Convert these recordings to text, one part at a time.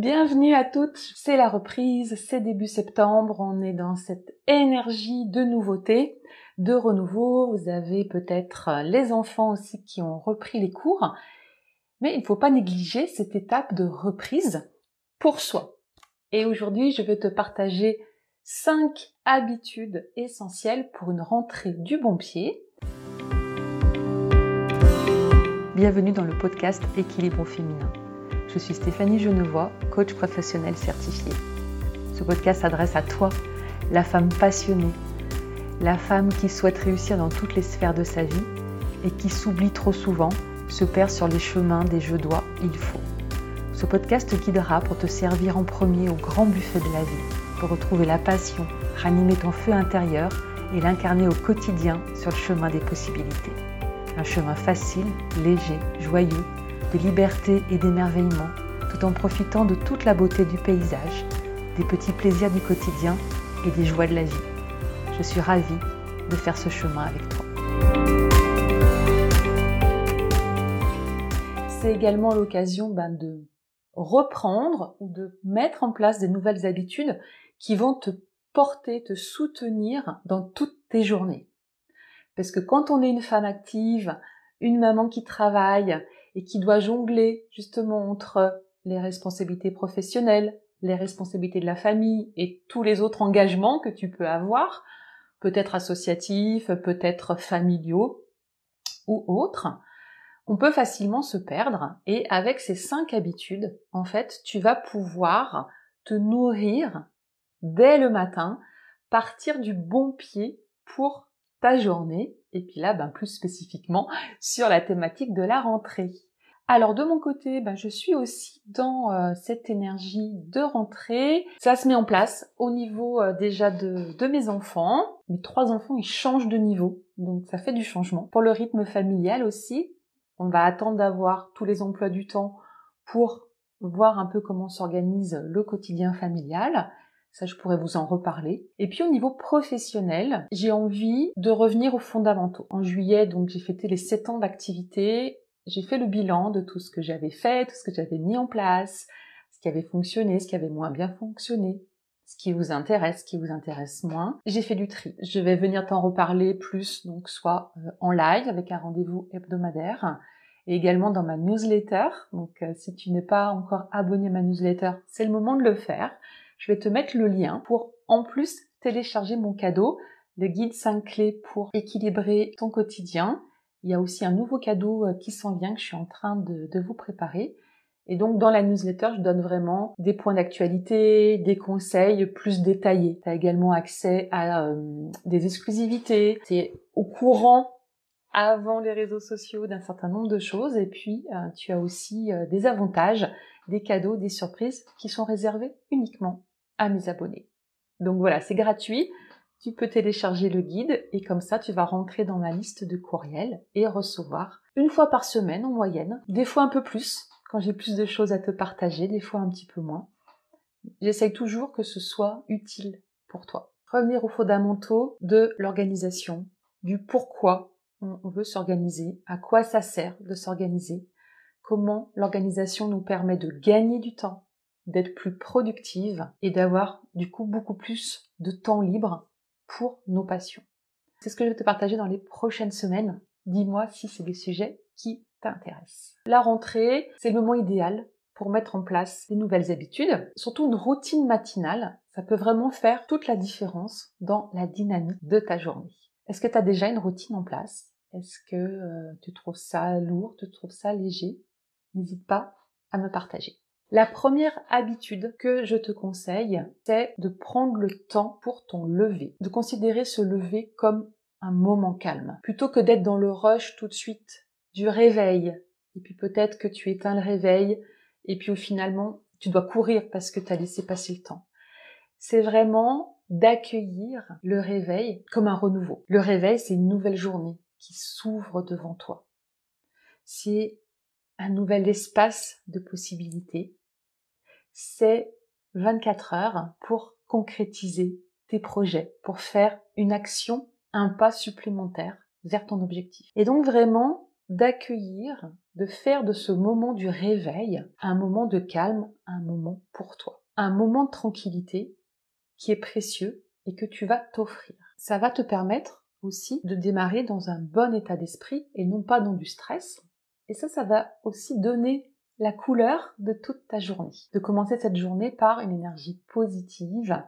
Bienvenue à toutes, c'est la reprise, c'est début septembre, on est dans cette énergie de nouveauté, de renouveau, vous avez peut-être les enfants aussi qui ont repris les cours, mais il ne faut pas négliger cette étape de reprise pour soi. Et aujourd'hui, je vais te partager 5 habitudes essentielles pour une rentrée du bon pied. Bienvenue dans le podcast Équilibre féminin. Je suis Stéphanie Genevois, coach professionnel certifié. Ce podcast s'adresse à toi, la femme passionnée, la femme qui souhaite réussir dans toutes les sphères de sa vie et qui s'oublie trop souvent, se perd sur les chemins des je dois, il faut. Ce podcast te guidera pour te servir en premier au grand buffet de la vie, pour retrouver la passion, ranimer ton feu intérieur et l'incarner au quotidien sur le chemin des possibilités. Un chemin facile, léger, joyeux, de liberté et d'émerveillement, tout en profitant de toute la beauté du paysage, des petits plaisirs du quotidien et des joies de la vie. Je suis ravie de faire ce chemin avec toi. C'est également l'occasion ben, de reprendre ou de mettre en place des nouvelles habitudes qui vont te porter, te soutenir dans toutes tes journées. Parce que quand on est une femme active, une maman qui travaille et qui doit jongler justement entre les responsabilités professionnelles, les responsabilités de la famille et tous les autres engagements que tu peux avoir, peut-être associatifs, peut-être familiaux ou autres, on peut facilement se perdre et avec ces cinq habitudes, en fait, tu vas pouvoir te nourrir dès le matin, partir du bon pied pour ta journée et puis là, ben, plus spécifiquement sur la thématique de la rentrée. Alors de mon côté, ben, je suis aussi dans euh, cette énergie de rentrée. Ça se met en place au niveau euh, déjà de, de, mes enfants. Mes trois enfants, ils changent de niveau, donc ça fait du changement. Pour le rythme familial aussi, on va attendre d'avoir tous les emplois du temps pour voir un peu comment s'organise le quotidien familial. Ça, je pourrais vous en reparler. Et puis au niveau professionnel, j'ai envie de revenir aux fondamentaux. En juillet, donc, j'ai fêté les 7 ans d'activité. J'ai fait le bilan de tout ce que j'avais fait, tout ce que j'avais mis en place, ce qui avait fonctionné, ce qui avait moins bien fonctionné, ce qui vous intéresse, ce qui vous intéresse moins. J'ai fait du tri. Je vais venir t'en reparler plus, donc soit euh, en live avec un rendez-vous hebdomadaire, et également dans ma newsletter. Donc euh, si tu n'es pas encore abonné à ma newsletter, c'est le moment de le faire je vais te mettre le lien pour en plus télécharger mon cadeau, le guide 5 clés pour équilibrer ton quotidien. Il y a aussi un nouveau cadeau euh, qui s'en vient que je suis en train de, vous préparer. Et donc dans la newsletter, je donne vraiment des points d'actualité, des conseils plus détaillés. Tu as également accès à euh, des exclusivités. Tu es au courant avant les réseaux sociaux d'un certain nombre de choses. Et puis euh, tu as aussi des avantages, des cadeaux, des surprises qui sont réservés uniquement à mes abonnés. Donc voilà, c'est gratuit. Tu peux télécharger le guide et comme ça, tu vas rentrer dans ma liste de courriels et recevoir une fois par semaine en moyenne, des fois un peu plus quand j'ai plus de choses à te partager, des fois un petit peu moins. J'essaye toujours que ce soit utile pour toi. Revenir aux fondamentaux de l'organisation, du pourquoi on veut s'organiser, à quoi ça sert de s'organiser, comment l'organisation nous permet de gagner du temps, d'être plus productive et d'avoir du coup beaucoup plus de temps libre pour nos passions. C'est ce que je vais te partager dans les prochaines semaines. Dis-moi si c'est des sujets qui t'intéressent. La rentrée, c'est le moment idéal pour mettre en place des nouvelles habitudes, surtout une routine matinale. Ça peut vraiment faire toute la différence dans la dynamique de ta journée. Est-ce que tu as déjà une routine en place? Est-ce que euh, tu trouves ça lourd, tu trouves ça léger? N'hésite pas à me partager. La première habitude que je te conseille, c'est de prendre le temps pour ton lever, de considérer ce lever comme un moment calme, plutôt que d'être dans le rush tout de suite du réveil, et puis peut-être que tu éteins le réveil, et puis finalement tu dois courir parce que tu as laissé passer le temps. C'est vraiment d'accueillir le réveil comme un renouveau. Le réveil, c'est une nouvelle journée qui s'ouvre devant toi. C'est un nouvel espace de possibilités c'est 24 heures pour concrétiser tes projets, pour faire une action, un pas supplémentaire vers ton objectif. Et donc vraiment d'accueillir, de faire de ce moment du réveil un moment de calme, un moment un moment de tranquillité qui est précieux et que tu vas t'offrir. Ça va te permettre aussi de démarrer dans un bon état d'esprit et non pas dans du stress. Et ça, ça va aussi donner la couleur de toute ta journée. De commencer cette journée par une énergie positive,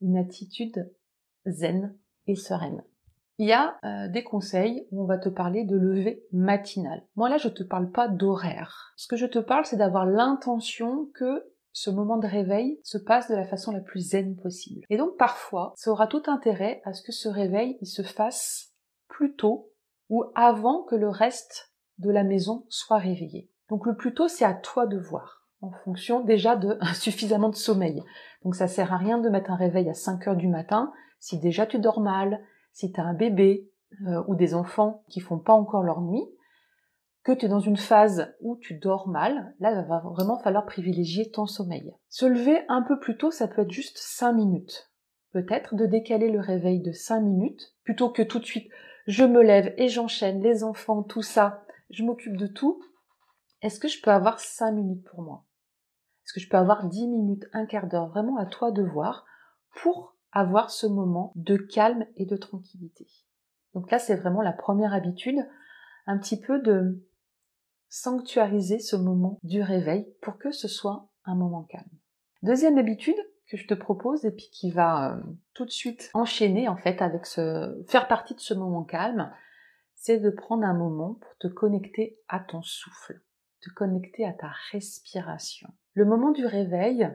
une attitude zen et sereine. Il y a euh, des conseils où on va te parler de lever matinal. Moi là, je te parle pas d'horaire. Ce que je te parle, c'est d'avoir l'intention que ce moment de réveil se passe de la façon la plus zen possible. Et donc parfois, ça aura tout intérêt à ce que ce réveil il se fasse plus tôt ou avant que le reste de la maison soit réveillé. Donc le plus tôt, c'est à toi de voir en fonction déjà de suffisamment de sommeil. Donc ça sert à rien de mettre un réveil à 5 heures du matin si déjà tu dors mal, si tu as un bébé euh, ou des enfants qui font pas encore leur nuit, que tu es dans une phase où tu dors mal, là, il va vraiment falloir privilégier ton sommeil. Se lever un peu plus tôt, ça peut être juste 5 minutes. Peut-être de décaler le réveil de 5 minutes, plutôt que tout de suite, je me lève et j'enchaîne les enfants, tout ça, je m'occupe de tout. Est-ce que je peux avoir 5 minutes pour moi? Est-ce que je peux avoir 10 minutes, un quart d'heure, vraiment à toi de voir, pour avoir ce moment de calme et de tranquillité. Donc là, c'est vraiment la première habitude, un petit peu de sanctuariser ce moment du réveil pour que ce soit un moment calme. Deuxième habitude que je te propose et puis qui va euh, tout de suite enchaîner en fait avec ce faire partie de ce moment calme, c'est de prendre un moment pour te connecter à ton souffle, te connecter à ta respiration. Le moment du réveil,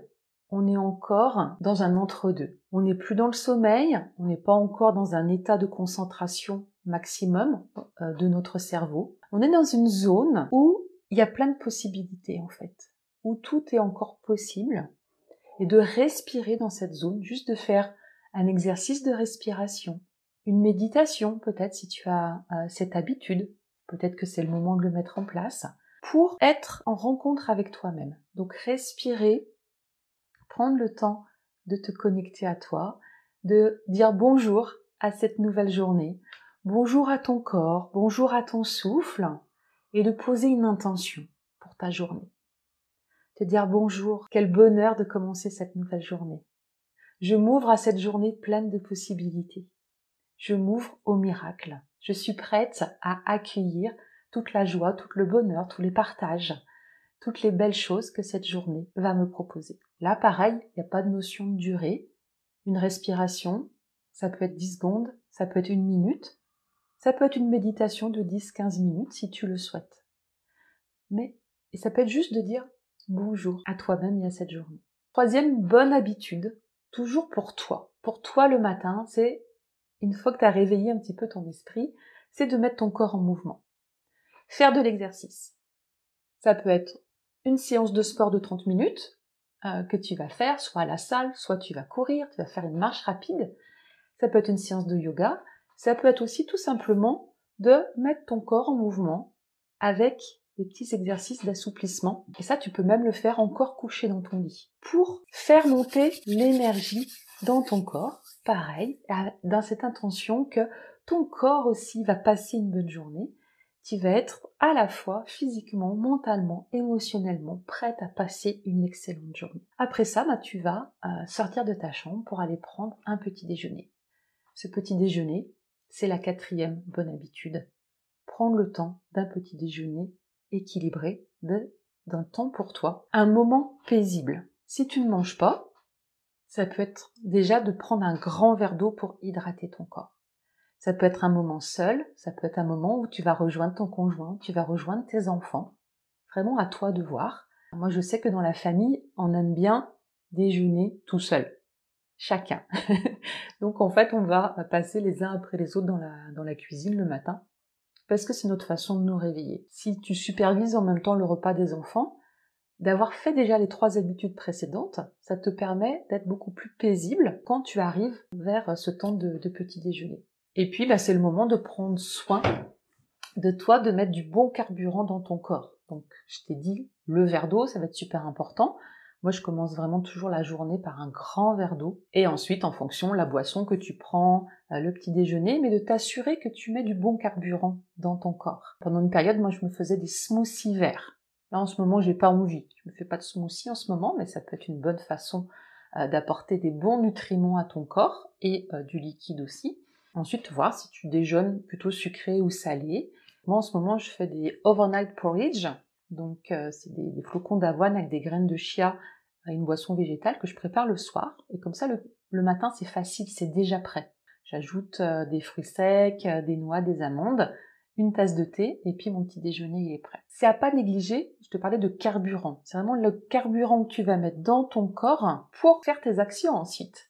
on est encore dans un entre-deux. On n'est plus dans le sommeil, on n'est pas encore dans un état de concentration maximum euh, de notre cerveau. On est dans une zone où il y a plein de possibilités en fait, où tout est encore possible, et de respirer dans cette zone, juste de faire un exercice de respiration, une méditation peut-être si tu as euh, cette habitude, peut-être que c'est le moment de le mettre en place, pour être en rencontre avec toi-même. Donc respirer prendre le temps de te connecter à toi, de dire bonjour à cette nouvelle journée, bonjour à ton corps, bonjour à ton souffle, et de poser une intention pour ta journée. Te dire bonjour, quel bonheur de commencer cette nouvelle journée. Je m'ouvre à cette journée pleine de possibilités. Je m'ouvre au miracle. Je suis prête à accueillir toute la joie, tout le bonheur, tous les partages, toutes les belles choses que cette journée va me proposer. Là, pareil, il n'y a pas de notion de durée. Une respiration, ça peut être 10 secondes, ça peut être une minute, ça peut être une méditation de 10-15 minutes si tu le souhaites. Mais, et ça peut être juste de dire bonjour à toi-même et à cette journée. Troisième bonne habitude, toujours pour toi. Pour toi le matin, c'est, une fois que tu as réveillé un petit peu ton esprit, c'est de mettre ton corps en mouvement. Faire de l'exercice. Ça peut être une séance de sport de 30 minutes euh, que tu vas faire, soit à la salle, soit tu vas courir, tu vas faire une marche rapide. Ça peut être une séance de yoga. Ça peut être aussi tout simplement de mettre ton corps en mouvement avec des petits exercices d'assouplissement. Et ça, tu peux même le faire encore couché dans ton lit. Pour faire monter l'énergie dans ton corps, pareil, dans cette intention que ton corps aussi va passer une bonne journée tu vas être à la fois physiquement, mentalement, émotionnellement prête à passer une excellente journée. Après ça, bah, tu vas euh, sortir de ta chambre pour aller prendre un petit déjeuner. Ce petit déjeuner, c'est la quatrième bonne habitude. Prendre le temps d'un petit déjeuner équilibré, d'un temps pour toi, un moment paisible. Si tu ne manges pas, ça peut être déjà de prendre un grand verre d'eau pour hydrater ton corps. Ça peut être un moment seul, ça peut être un moment où tu vas rejoindre ton conjoint, tu vas rejoindre tes enfants. Vraiment à toi de voir. Moi, je sais que dans la famille, on aime bien déjeuner tout seul. Chacun. Donc, en fait, on va passer les uns après les autres dans la, cuisine le matin. Parce que c'est notre façon de nous réveiller. Si tu supervises en même temps le repas des enfants, d'avoir fait déjà les trois habitudes précédentes, ça te permet d'être beaucoup plus paisible quand tu arrives vers ce temps de petit déjeuner. Et puis, bah, c'est le moment de prendre soin de toi, de mettre du bon carburant dans ton corps. Donc, je t'ai dit, le verre d'eau, ça va être super important. Moi, je commence vraiment toujours la journée par un grand verre d'eau. Et ensuite, en fonction, la boisson que tu prends, euh, le petit déjeuner, mais de t'assurer que tu mets du bon carburant dans ton corps. Pendant une période, moi, je me faisais des smoothies verts. Là, en ce moment, j'ai pas envie. Je me fais pas de smoothie en ce moment, mais ça peut être une bonne façon euh, d'apporter des bons nutriments à ton corps et euh, du liquide aussi. Ensuite, voir si tu déjeunes plutôt sucré ou salé. Moi, en ce moment, je fais des overnight porridge. Donc, euh, c'est des, flocons d'avoine avec des graines de chia à une boisson végétale que je prépare le soir. Et comme ça, le, matin, c'est facile, c'est déjà prêt. J'ajoute des fruits secs, des noix, des amandes une tasse de thé, et puis mon petit déjeuner est prêt. C'est à pas négliger, je te parlais de carburant. C'est vraiment le carburant que tu vas mettre dans ton corps pour faire tes actions ensuite.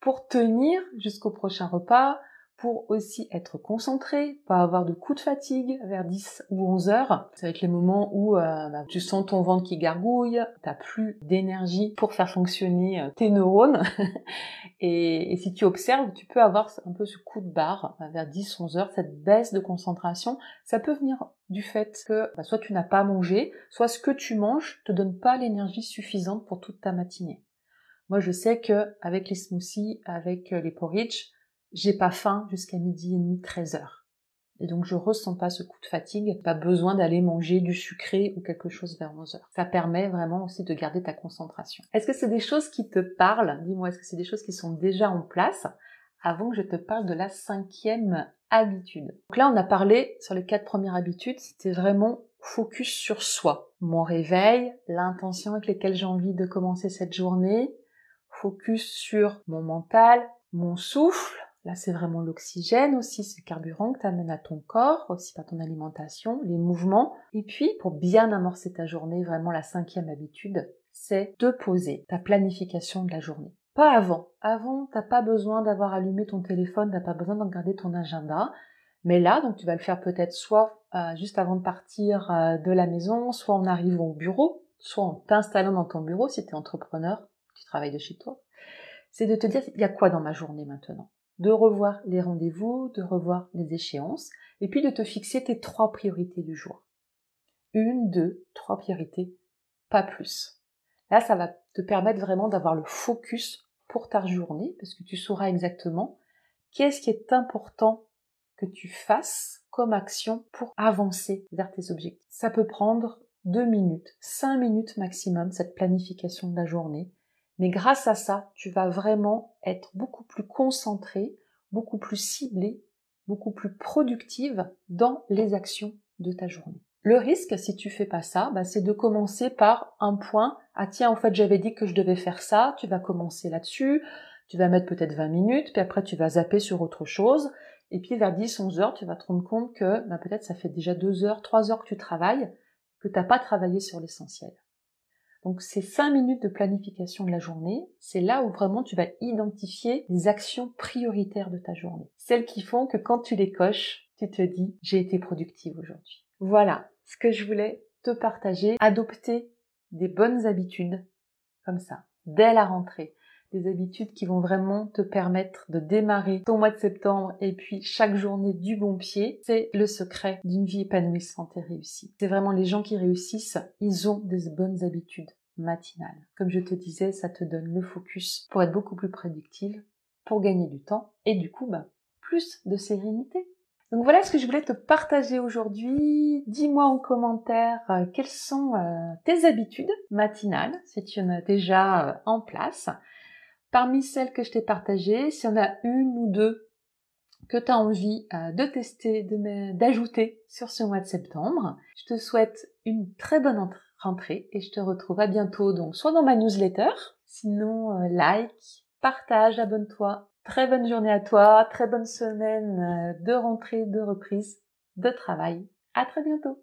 Pour tenir jusqu'au prochain repas, pour aussi être concentré, pas avoir de coups de fatigue vers 10 ou 11 heures. Ça va être les moments où euh, bah, tu sens ton ventre qui gargouille, t'as plus d'énergie pour faire fonctionner euh, tes neurones. et, si tu observes, tu peux avoir un peu ce coup de barre euh, vers 10-11 heures, cette baisse de concentration. Ça peut venir du fait que bah, soit tu n'as pas mangé, soit ce que tu manges te donne pas l'énergie suffisante pour toute ta matinée. Moi, je sais que avec les smoothies, avec les porridge, j'ai pas faim jusqu'à midi et demi, 13 heures. Et donc je ressens pas ce coup de fatigue, pas besoin d'aller manger du sucré ou quelque chose vers 11 heures. Ça permet vraiment aussi de garder ta concentration. Est-ce que c'est des choses qui te parlent? Dis-moi, est-ce que c'est des choses qui sont déjà en place? Avant que je te parle de la cinquième habitude Donc là, on a parlé sur les quatre premières habitudes, c'était vraiment focus sur soi. Mon réveil, l'intention avec laquelle j'ai envie de commencer cette journée, focus sur mon mental, mon souffle, Là, c'est vraiment l'oxygène aussi, ce carburant que tu amènes à ton corps, aussi par ton alimentation, les mouvements. Et puis, pour bien amorcer ta journée, vraiment la cinquième habitude, c'est de poser ta planification de la journée. Pas avant. Avant, t'as pas besoin d'avoir allumé ton téléphone, t'as pas besoin de regarder ton agenda. Mais là, donc tu vas le faire peut-être soit euh, juste avant de partir euh, de la maison, soit en arrivant au bureau, soit en t'installant dans ton bureau si tu es entrepreneur, tu travailles de chez toi. C'est de te dire, il y a quoi dans ma journée maintenant? De revoir les rendez-vous, de revoir les échéances, et puis de te fixer tes trois priorités du jour. Une, deux, trois priorités, pas plus. Là, ça va te permettre vraiment d'avoir le focus pour ta journée, parce que tu sauras exactement qu'est-ce qui est important que tu fasses comme action pour avancer vers tes objectifs. Ça peut prendre deux minutes, cinq minutes maximum, cette planification de la journée, mais grâce à ça, tu vas vraiment être beaucoup plus concentré, beaucoup plus ciblé, beaucoup plus productive dans les actions de ta journée. Le risque, si tu fais pas ça, bah, c'est de commencer par un point. Ah tiens, en fait, j'avais dit que je devais faire ça. Tu vas commencer là-dessus. Tu vas mettre peut-être 20 minutes, puis après tu vas zapper sur autre chose. Et puis vers 10, 11 heures, tu vas te rendre compte que bah, peut-être ça fait déjà 2 heures, 3 heures que tu travailles, que tu n'as pas travaillé sur l'essentiel. Donc ces cinq minutes de planification de la journée, c'est là où vraiment tu vas identifier les actions prioritaires de ta journée. Celles qui font que quand tu les coches, tu te dis j'ai été productive aujourd'hui. Voilà ce que je voulais te partager. Adopter des bonnes habitudes comme ça, dès la rentrée. Des habitudes qui vont vraiment te permettre de démarrer ton mois de septembre et puis chaque journée du bon pied. C'est le secret d'une vie épanouissante et réussie. C'est vraiment les gens qui réussissent, ils ont des bonnes habitudes matinales. Comme je te disais, ça te donne le focus pour être beaucoup plus productive, pour gagner du temps et du coup, bah, plus de sérénité. Donc voilà ce que je voulais te partager aujourd'hui. Dis-moi en commentaire euh, quelles sont euh, tes habitudes matinales, si tu en as déjà euh, en place. Parmi celles que je t'ai partagées, s'il y en a une ou deux que tu as envie de tester, d'ajouter sur ce mois de septembre, je te souhaite une très bonne entrée rentrée et je te retrouve à bientôt donc soit dans ma newsletter, sinon euh, like, partage, abonne-toi. Très bonne journée à toi, très bonne semaine euh, de rentrée, de reprise, de travail. À très bientôt.